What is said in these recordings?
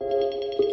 Música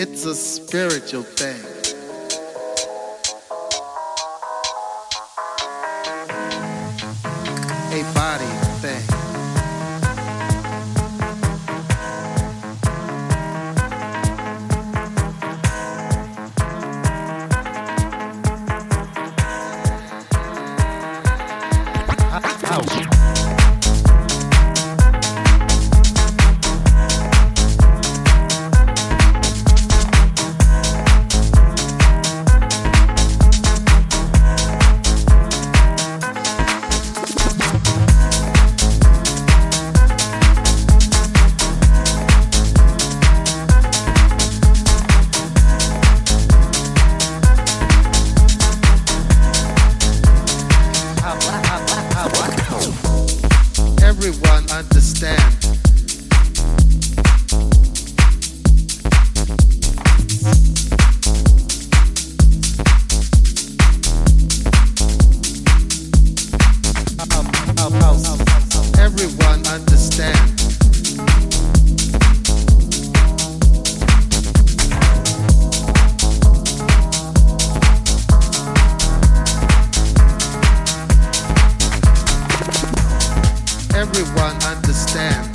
It's a spiritual thing. Understand.